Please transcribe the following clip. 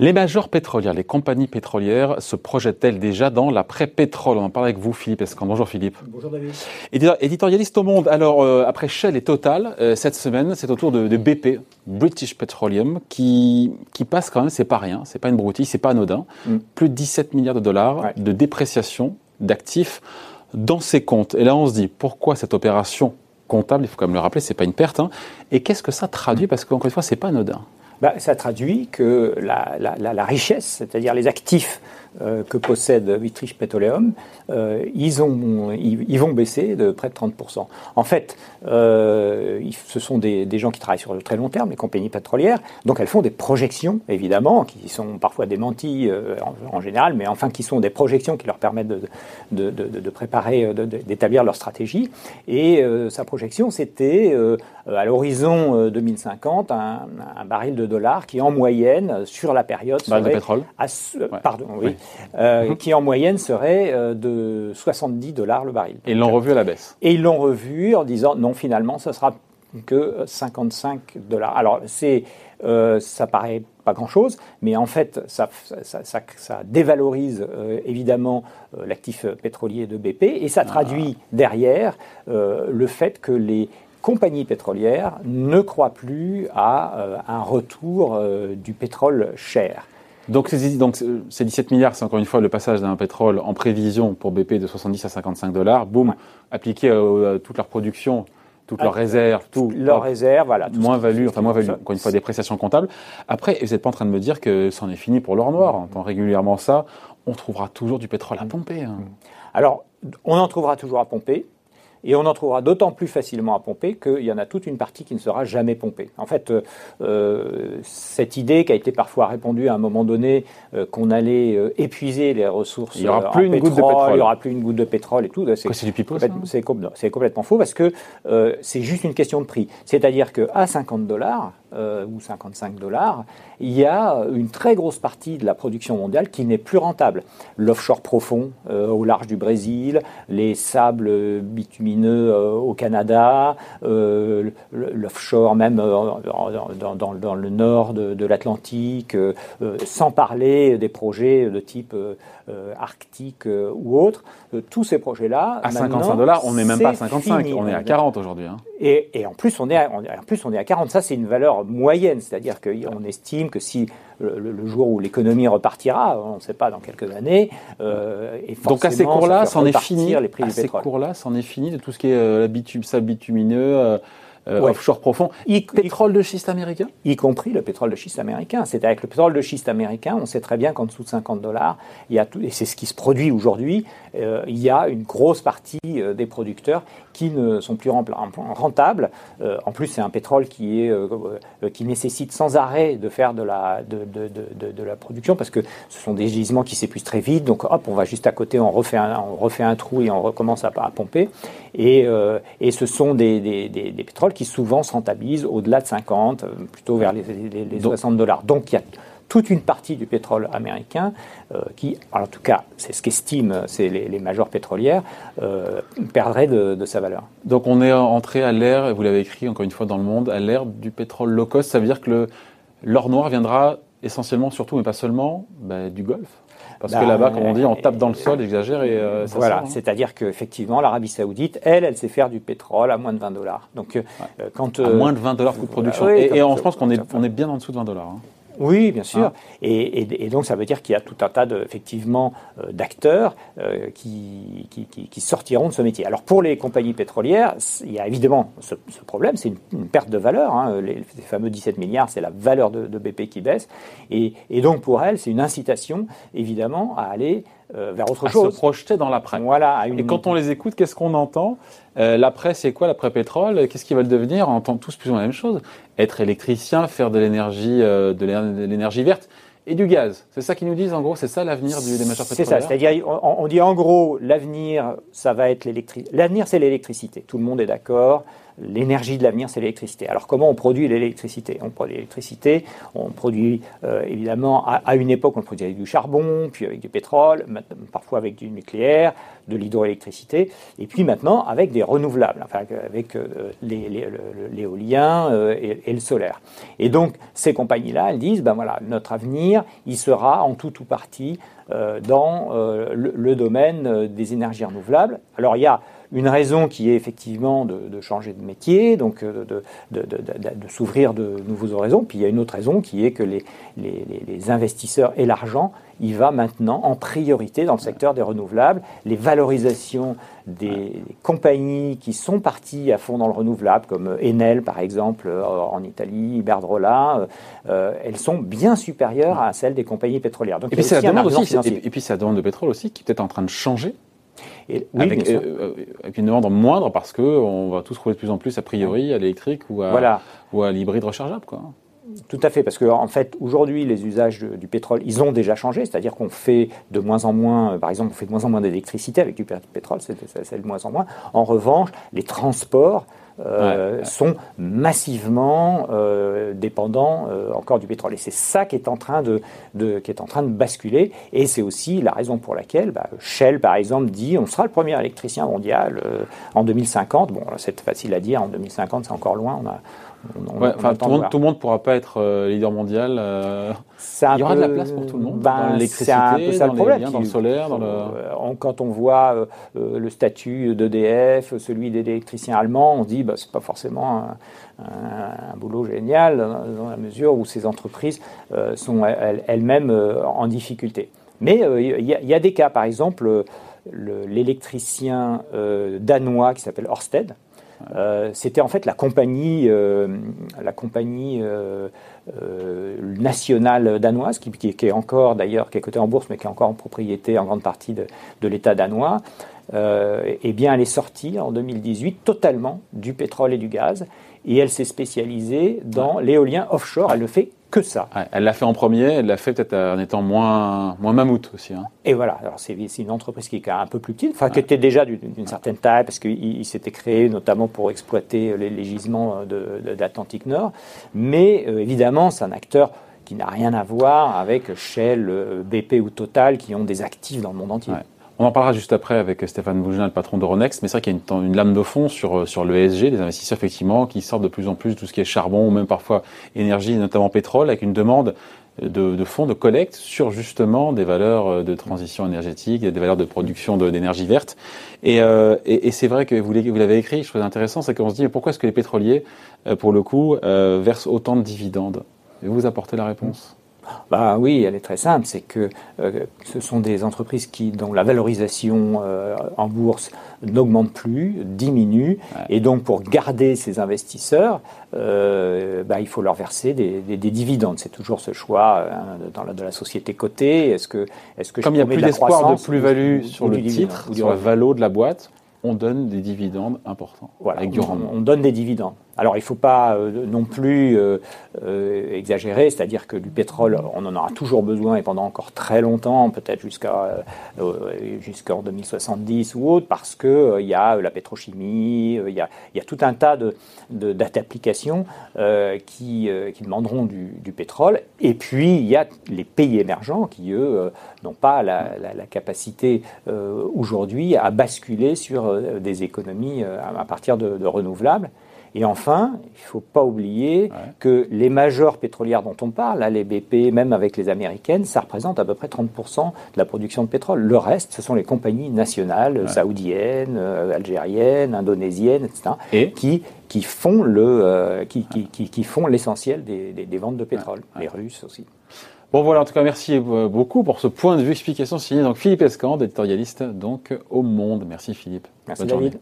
Les majors pétrolières, les compagnies pétrolières se projettent-elles déjà dans l'après-pétrole On en parle avec vous, Philippe Escan. Bonjour Philippe. Bonjour David. Éditorialiste au monde. Alors, euh, après Shell et Total, euh, cette semaine, c'est au tour de, de, BP, British Petroleum, qui, qui passe quand même, c'est pas rien, c'est pas une broutille, c'est pas anodin. Mm. Plus de 17 milliards de dollars ouais. de dépréciation d'actifs dans ses comptes. Et là, on se dit, pourquoi cette opération comptable Il faut quand même le rappeler, c'est pas une perte. Hein. Et qu'est-ce que ça traduit? Parce qu'encore une fois, c'est pas anodin bah, Ça traduit que la, la, la, la richesse, c'est-à-dire les actifs que possède British Petroleum, euh, ils, ont, ils, ils, vont baisser de près de 30%. En fait, euh, ce sont des, des, gens qui travaillent sur le très long terme, les compagnies pétrolières, donc elles font des projections, évidemment, qui sont parfois démenties euh, en, en, général, mais enfin qui sont des projections qui leur permettent de, de, de, de préparer, d'établir leur stratégie. Et euh, sa projection, c'était euh, à l'horizon 2050 un, un, baril de dollars qui, en moyenne, sur la période, serait de pétrole. À, ouais. Pardon, oui. oui euh, mmh. qui en moyenne serait euh, de 70 dollars le baril. Et ils l'ont revu à la baisse. Et ils l'ont revu en disant non, finalement, ça sera que 55 dollars. Alors, c'est, euh, ça paraît pas grand-chose, mais en fait, ça, ça, ça, ça dévalorise euh, évidemment euh, l'actif pétrolier de BP et ça traduit ah. derrière le fait que les compagnies pétrolières ne croient plus à un retour du pétrole cher. Donc, ces, donc, ces 17 milliards, c'est encore une fois le passage d'un pétrole en prévision pour BP de 70 à 55 dollars, boum, ouais. appliqué à, à, toute leur production, toutes leurs réserves, tout. Leurs réserves, voilà. Moins value, enfin moins value, encore une fois, dépréciation comptable. Après, vous n'êtes pas en train de me dire que c'en est fini pour l'or noir. On entend régulièrement ça. On trouvera toujours du pétrole à pomper. Hein. Alors, on en trouvera toujours à pomper. Et on en trouvera d'autant plus facilement à pomper qu'il y en a toute une partie qui ne sera jamais pompée. En fait, euh, cette idée qui a été parfois répandue à un moment donné euh, qu'on allait euh, épuiser les ressources il y aura plus une pétrole, goutte de pétrole, il n'y aura plus une goutte de pétrole et tout. C'est du pipeau, C'est complètement faux parce que euh, c'est juste une question de prix. C'est-à-dire qu'à 50 dollars, euh, ou 55 dollars, il y a une très grosse partie de la production mondiale qui n'est plus rentable. L'offshore profond euh, au large du Brésil, les sables bitumineux euh, au Canada, euh, l'offshore même dans, dans, dans, le nord de, de l'Atlantique, euh, sans parler des projets de type arctique ou autre. tous ces projets-là. À 55 dollars, on n'est même pas à 55, fini, on est à 40 aujourd'hui. Hein. Et, et, en plus, on est à, en plus, on est à 40. Ça, c'est une valeur moyenne, c'est-à-dire qu'on estime que si le, le jour où l'économie repartira, on ne sait pas dans quelques années, euh, et donc à ces cours-là, c'en est fini. Les prix à ces cours-là, c'en est fini de tout ce qui est euh, bitum, sable bitumineux. Euh, ouais. offshore profond, y, pétrole de schiste américain? Y compris le pétrole de schiste américain. C'est avec le pétrole de schiste américain, on sait très bien qu'en dessous de 50 dollars, il y a tout, et c'est ce qui se produit aujourd'hui, euh, il y a une grosse partie euh, des producteurs qui ne sont plus rentables. Euh, en plus, c'est un pétrole qui, est, qui nécessite sans arrêt de faire de la, de, de, de, de, la production parce que ce sont des gisements qui s'épuisent très vite. Donc, hop, on va juste à côté, on refait un, on refait un trou et on recommence à, à pomper. Et, euh, et ce sont des, des, des, des, pétroles qui souvent se rentabilisent au-delà de 50, plutôt vers les, les, les 60 dollars. Donc, il y a toute une partie du pétrole américain euh, qui, en tout cas, c'est ce qu'estiment les, les majors pétrolières, euh, perdrait de, de, sa valeur. Donc on est entré à l'ère, vous l'avez écrit encore une fois dans le monde, à l'ère du pétrole low cost. Ça veut dire que l'or noir viendra essentiellement, surtout, mais pas seulement, bah, du Golfe parce bah, que là-bas, comme on dit, on tape dans le sol, exagère et euh, ça Voilà, hein. c'est-à-dire qu'effectivement, l'Arabie Saoudite, elle, elle sait faire du pétrole à moins de 20 dollars. Donc, ouais. euh, quand à moins de 20 dollars coût de production, et, et on, je pense qu'on est, on est bien en dessous de 20 dollars. Hein. Oui, bien sûr. Ah. Et, et, et, donc ça veut dire qu'il y a tout un tas de, effectivement euh, d'acteurs euh, qui, qui, qui, sortiront de ce métier. Alors pour les compagnies pétrolières, il y a évidemment ce, ce problème, c'est une, une, perte de valeur. Hein. Les, les, fameux 17 milliards, c'est la valeur de, de, BP qui baisse. Et, et donc pour elles, c'est une incitation évidemment à aller euh, vers autre à chose. se projeter dans l'après. Voilà. Une... Et quand on les écoute, qu'est-ce qu'on entend euh, L'après, c'est quoi l'après pétrole? Qu'est-ce qu'ils veulent devenir? On entend tous plus ou moins la même chose. Être électricien, faire de l'énergie, euh, de l'énergie verte. et du gaz. C'est ça qu'ils nous disent en gros, c'est ça l'avenir des majors pétrolières C'est ça, c'est-à-dire on, dit en gros l'avenir, ça va être l'électricité. L'avenir c'est l'électricité, tout le monde est d'accord. L'énergie de l'avenir, c'est l'électricité. Alors comment on produit l'électricité? On produit l'électricité, on produit euh, évidemment, à, une époque, on produisait avec du charbon, puis avec du pétrole, parfois avec du nucléaire, de l'hydroélectricité, et puis maintenant avec des renouvelables, enfin avec euh, l'éolien euh, et, le solaire. Et donc ces compagnies-là, elles disent, ben voilà, notre avenir, il sera en tout ou partie dans le, le, domaine des énergies renouvelables. Alors il y a une raison qui est effectivement de, changer de métier, donc euh, de, de, s'ouvrir de nouveaux horizons. Puis il y a une autre raison qui est que les, les, investisseurs et l'argent, il va maintenant en priorité dans le secteur des renouvelables. Les valorisations des compagnies qui sont parties à fond dans le renouvelable, comme Enel par exemple euh, en Italie, Iberdrola, euh, elles sont bien supérieures à celles des compagnies pétrolières. Donc, et, puis c'est la demande aussi, et puis c'est la demande de pétrole aussi qui est peut-être en train de changer et, avec, euh, euh, avec, une demande moindre parce qu'on va tous rouler de plus en plus a priori à l'électrique ou à, ou à l'hybride rechargeable. Quoi. Tout à fait, parce qu'en en fait, aujourd'hui, les usages du pétrole, ils ont déjà changé, c'est-à-dire qu'on fait de moins en moins, par exemple, on fait de moins en moins d'électricité avec du pétrole, c'est de moins en moins. En revanche, les transports, euh, sont massivement euh, dépendants euh, encore du pétrole. Et c'est ça qui est en train de, qui est en train de basculer. Et c'est aussi la raison pour laquelle bah, Shell, par exemple, dit on sera le premier électricien mondial en 2050. Bon, c'est facile à dire, en 2050, c'est encore loin. Tout, le monde, ne pourra pas être euh, leader mondial. Euh, il y aura de la place pour tout le monde ben, dans l'électricité, dans, le dans le solaire. Dans le... Euh, quand on voit le statut d'EDF, celui des électriciens allemands, on se dit bah, c'est pas forcément un, boulot génial dans, la mesure où ces entreprises sont elles-mêmes en difficulté. Mais il y, a des cas, par exemple, l'électricien danois qui s'appelle Orsted, euh, c'était en fait la compagnie, euh, euh, nationale danoise, qui, est encore d'ailleurs, cotée en bourse, mais qui est encore en propriété en grande partie de, de l'État danois. eh bien, elle est sortie en 2018 totalement du pétrole et du gaz, et elle s'est spécialisée dans l'éolien offshore. Elle le fait que ça. elle l'a fait en premier, elle l'a fait peut-être en étant moins, moins mammouth aussi. Hein. Et voilà, alors c'est, une entreprise qui est un peu plus petite, enfin qui était déjà d'une, certaine taille, parce qu'il s'était créé notamment pour exploiter les, gisements de, d'Atlantique Nord. Mais euh, évidemment, c'est un acteur qui n'a rien à voir avec Shell, euh, BP ou Total, qui ont des actifs dans le monde entier. On en parlera juste après avec Stéphane Bougin, le patron d'Euronext, mais c'est vrai qu'il y a une, lame de fond sur, euh, sur l'ESG, des investisseurs effectivement qui sortent de plus en plus tout ce qui est charbon ou même parfois énergie, notamment pétrole, avec une demande de, de fonds de collecte sur justement des valeurs euh, de transition énergétique, des valeurs de production d'énergie verte. Et, euh, et, et c'est vrai que vous l'avez écrit, je trouve intéressant, c'est qu'on se dit mais pourquoi est-ce que les pétroliers, pour le coup, versent autant de dividendes? Et vous apportez la réponse? Bah oui, elle est très simple, c'est que euh, ce sont des entreprises qui, dont la valorisation euh, en bourse n'augmente plus, diminue, et donc pour garder ces investisseurs, euh, bah, il faut leur verser des, dividendes. C'est toujours ce choix hein, dans la, de la société cotée. Est-ce que, est-ce que comme il n'y a plus d'espoir de plus-value sur le titre, sur la valo de la boîte, on donne des dividendes importants avec du rendement. On donne des dividendes. Alors il ne faut pas euh, non plus euh, euh, exagérer, c'est-à-dire que du pétrole, on en aura toujours besoin et pendant encore très longtemps, peut-être jusqu'à jusqu'en 2070 ou autre, parce qu'il il y a la pétrochimie, il y a, tout un tas de, d'applications qui, qui demanderont du, pétrole. Et puis il y a les pays émergents qui, eux, n'ont pas la, capacité aujourd'hui à basculer sur des économies à partir de, de renouvelables. Et enfin, il ne faut pas oublier que les majors pétrolières dont on parle, là, les BP, même avec les américaines, ça représente à peu près 30% de la production de pétrole. Le reste, ce sont les compagnies nationales, saoudiennes, euh, algériennes, indonésiennes, etc., Et qui, qui font le, euh, qui, qui, qui, font l'essentiel des, des, ventes de pétrole. Les Russes aussi. Bon voilà, en tout cas, merci euh, beaucoup pour ce point de vue explication signé donc Philippe Escande, éditorialiste donc au Monde. Merci Philippe. Merci David.